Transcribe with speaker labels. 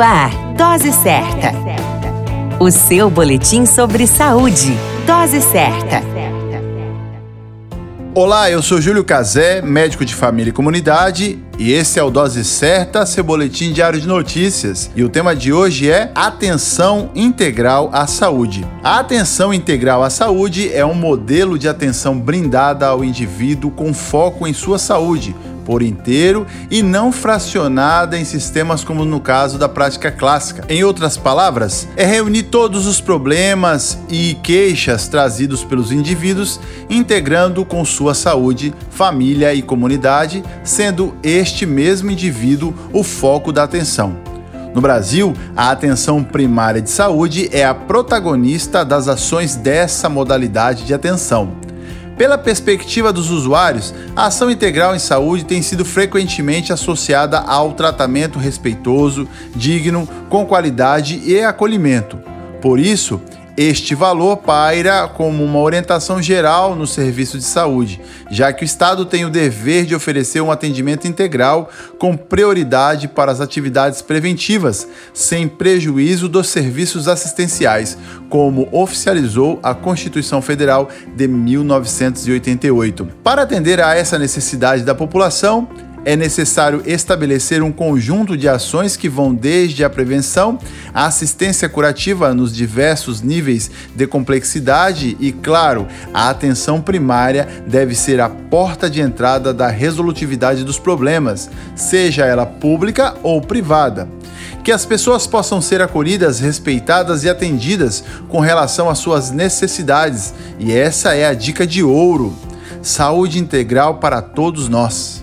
Speaker 1: Ar, Dose Certa. O seu boletim sobre saúde. Dose Certa.
Speaker 2: Olá, eu sou Júlio Cazé, médico de família e comunidade, e esse é o Dose Certa, seu boletim diário de notícias. E o tema de hoje é Atenção Integral à Saúde. A atenção integral à saúde é um modelo de atenção brindada ao indivíduo com foco em sua saúde por inteiro e não fracionada em sistemas como no caso da prática clássica. Em outras palavras, é reunir todos os problemas e queixas trazidos pelos indivíduos, integrando com sua saúde, família e comunidade, sendo este mesmo indivíduo o foco da atenção. No Brasil, a atenção primária de saúde é a protagonista das ações dessa modalidade de atenção. Pela perspectiva dos usuários, a ação integral em saúde tem sido frequentemente associada ao tratamento respeitoso, digno, com qualidade e acolhimento. Por isso, este valor paira como uma orientação geral no serviço de saúde, já que o Estado tem o dever de oferecer um atendimento integral com prioridade para as atividades preventivas, sem prejuízo dos serviços assistenciais, como oficializou a Constituição Federal de 1988. Para atender a essa necessidade da população, é necessário estabelecer um conjunto de ações que vão desde a prevenção, a assistência curativa nos diversos níveis de complexidade e, claro, a atenção primária deve ser a porta de entrada da resolutividade dos problemas, seja ela pública ou privada que as pessoas possam ser acolhidas, respeitadas e atendidas com relação às suas necessidades. E essa é a dica de ouro: saúde integral para todos nós.